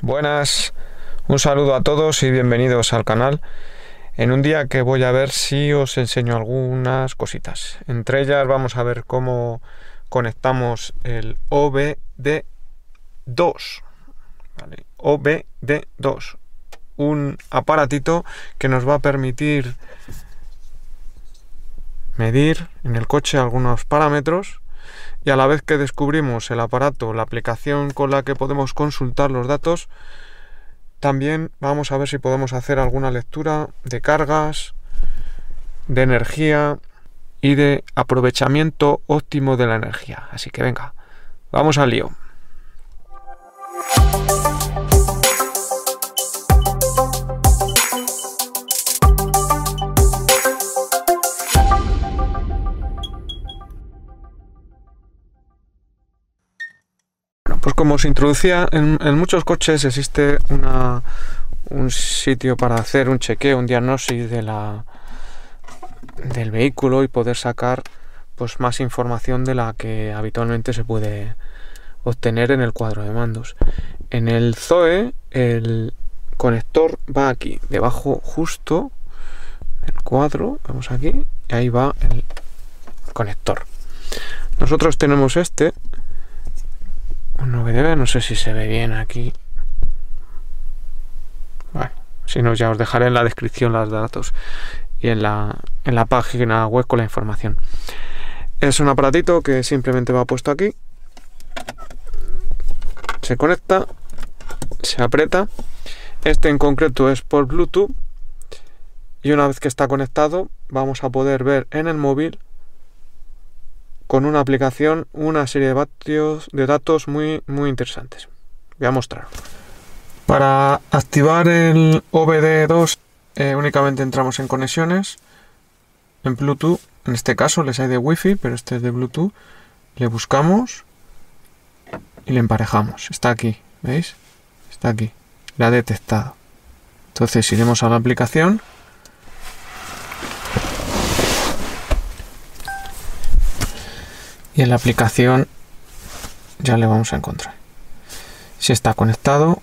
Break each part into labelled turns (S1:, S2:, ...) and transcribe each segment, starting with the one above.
S1: Buenas, un saludo a todos y bienvenidos al canal. En un día que voy a ver si os enseño algunas cositas. Entre ellas vamos a ver cómo conectamos el OBD2. OBD2. Un aparatito que nos va a permitir medir en el coche algunos parámetros y a la vez que descubrimos el aparato, la aplicación con la que podemos consultar los datos, también vamos a ver si podemos hacer alguna lectura de cargas, de energía y de aprovechamiento óptimo de la energía. Así que venga, vamos al lío. Introducía, en, muchos coches existe un sitio para hacer un chequeo, un diagnóstico del vehículo y poder sacar pues más información de la que habitualmente se puede obtener en el cuadro de mandos. En el Zoe el conector va aquí, debajo justo el cuadro, vamos aquí, y ahí va el conector. Nosotros tenemos este no no sé si se ve bien aquí. Bueno, si no, ya os dejaré en la descripción los datos y en la, en la página web con la información. Es un aparatito que simplemente va puesto aquí. Se conecta, se aprieta. Este en concreto es por Bluetooth. Y una vez que está conectado, vamos a poder ver en el móvil con una aplicación una serie de, vatios, de datos muy, muy interesantes. Voy a mostrar. Para activar el OBD2 eh, únicamente entramos en conexiones, en Bluetooth, en este caso les hay de Wi-Fi, pero este es de Bluetooth. Le buscamos y le emparejamos. Está aquí, ¿veis? Está aquí. La ha detectado. Entonces iremos a la aplicación y en la aplicación ya le vamos a encontrar. Si está conectado,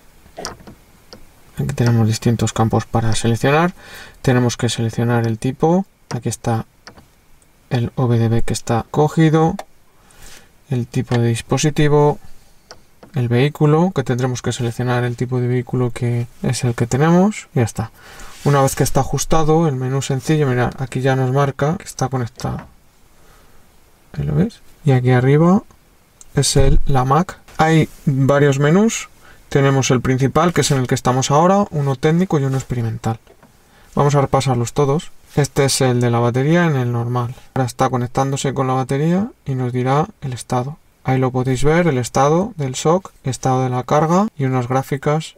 S1: aquí tenemos distintos campos para seleccionar. Tenemos que seleccionar el tipo. Aquí está el OBDB que está cogido, el tipo de dispositivo, el vehículo, que tendremos que seleccionar el tipo de vehículo que es el que tenemos. Y ya está. Una vez que está ajustado, el menú sencillo, mira, aquí ya nos marca que está conectado. Y aquí arriba es el, la Mac. Hay varios menús. Tenemos el principal, que es en el que estamos ahora, uno técnico y uno experimental. Vamos a repasarlos todos. Este es el de la batería en el normal. Ahora está conectándose con la batería y nos dirá el estado. Ahí lo podéis ver, el estado del shock, estado de la carga y unas gráficas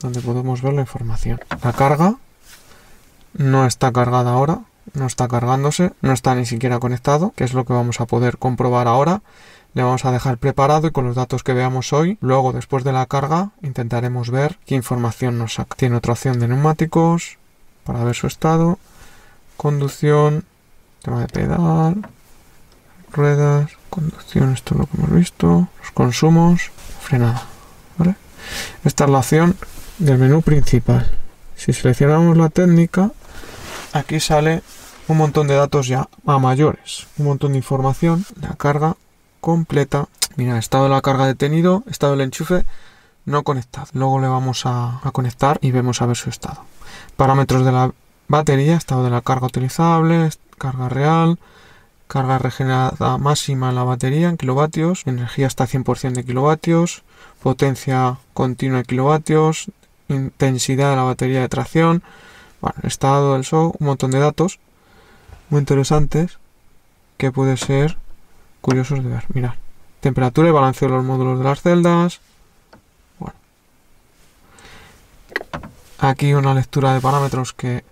S1: donde podemos ver la información. La carga no está cargada ahora, no está cargándose, no está ni siquiera conectado, que es lo que vamos a poder comprobar ahora. Le vamos a dejar preparado y con los datos que veamos hoy, luego después de la carga intentaremos ver qué información nos saca. Tiene otra opción de neumáticos para ver su estado, conducción, tema de pedal, ruedas, conducción, esto es lo que hemos visto, los consumos, frenada. Esta es la opción del menú principal. Si seleccionamos la técnica, aquí sale un montón de datos ya a mayores, un montón de información, la carga completa. Mira, estado de la carga detenido, estado del enchufe no conectado. Luego le vamos a, conectar y vemos a ver su estado. Parámetros de la batería, estado de la carga utilizable, carga real, carga regenerada máxima en la batería en kilovatios, energía hasta 100% de kilovatios, potencia continua de kilovatios, intensidad de la batería de tracción, bueno, estado del show, un montón de datos muy interesantes que puede ser curiosos de ver. Mirad, temperatura y balanceo de los módulos de las celdas. Bueno. Aquí una lectura de parámetros que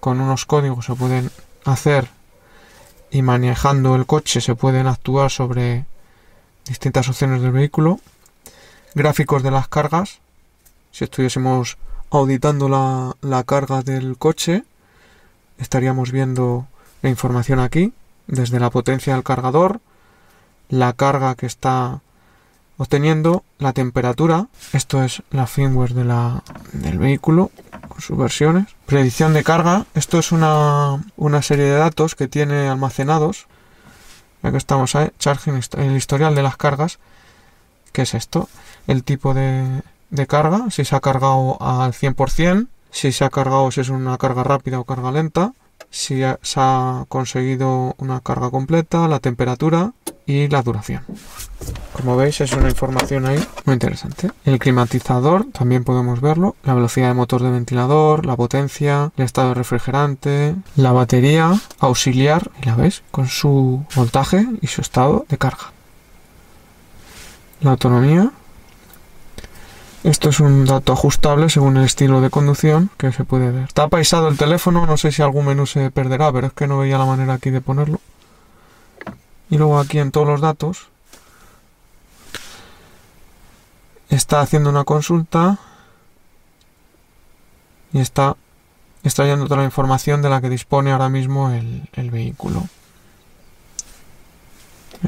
S1: con unos códigos se pueden hacer y manejando el coche se pueden actuar sobre distintas opciones del vehículo. Gráficos de las cargas. Si estuviésemos auditando la, la carga del coche, estaríamos viendo la información aquí, desde la potencia del cargador, la carga que está obteniendo la temperatura. Esto es la firmware de la, del vehículo con sus versiones. Predicción de carga. Esto es una, una serie de datos que tiene almacenados. Aquí estamos ahí, charging, el historial de las cargas. ¿Qué es esto? El tipo de, de carga, si se ha cargado al 100%, si se ha cargado si es una carga rápida o carga lenta, si se ha conseguido una carga completa, la temperatura y la duración. Como veis es una información ahí muy interesante. El climatizador también podemos verlo, la velocidad de motor de ventilador, la potencia, el estado de refrigerante, la batería auxiliar, y la veis, con su voltaje y su estado de carga. La autonomía, esto es un dato ajustable según el estilo de conducción que se puede ver. Está paisado el teléfono, no sé si algún menú se perderá, pero es que no veía la manera aquí de ponerlo. Y luego aquí en todos los datos está haciendo una consulta y está extrayendo toda la información de la que dispone ahora mismo el, el vehículo.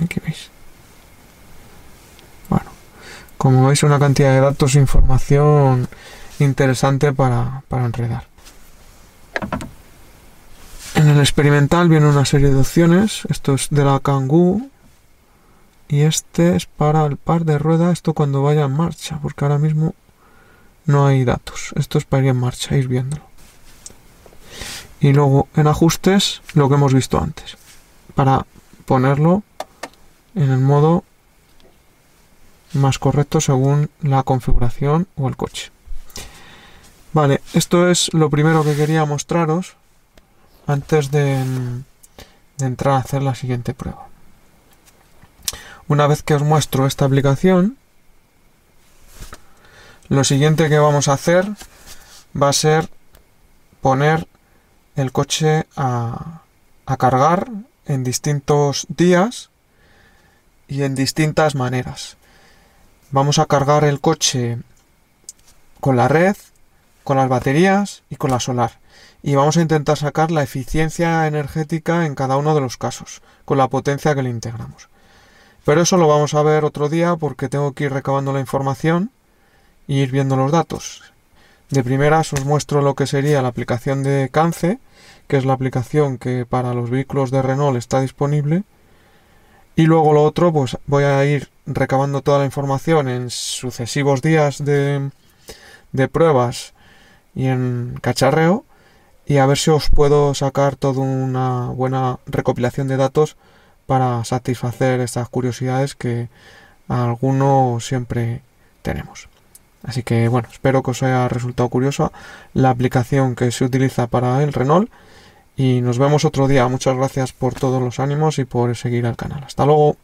S1: Aquí veis. Como veis, una cantidad de datos e información interesante para, enredar. En el experimental viene una serie de opciones. Esto es de la Kangoo. Y este es para el par de rueda. Esto cuando vaya en marcha. Porque ahora mismo no hay datos. Esto es para ir en marcha, ir viéndolo. Y luego en ajustes lo que hemos visto antes. Para ponerlo en el modo más correcto según la configuración o el coche. Vale, esto es lo primero que quería mostraros antes de, entrar a hacer la siguiente prueba. Una vez que os muestro esta aplicación, lo siguiente que vamos a hacer va a ser poner el coche a, a cargar en distintos días y en distintas maneras. Vamos a cargar el coche con la red, con las baterías y con la solar. Y vamos a intentar sacar la eficiencia energética en cada uno de los casos, con la potencia que le integramos. Pero eso lo vamos a ver otro día porque tengo que ir recabando la información e ir viendo los datos. De primeras os muestro lo que sería la aplicación de Cance, que es la aplicación que para los vehículos de Renault está disponible. Y luego lo otro, pues voy a ir recabando toda la información en sucesivos días de, de pruebas y en cacharreo y a ver si os puedo sacar toda una buena recopilación de datos para satisfacer estas curiosidades que algunos siempre tenemos. Así que bueno, espero que os haya resultado curiosa la aplicación que se utiliza para el Renault y nos vemos otro día. Muchas gracias por todos los ánimos y por seguir al canal. Hasta luego.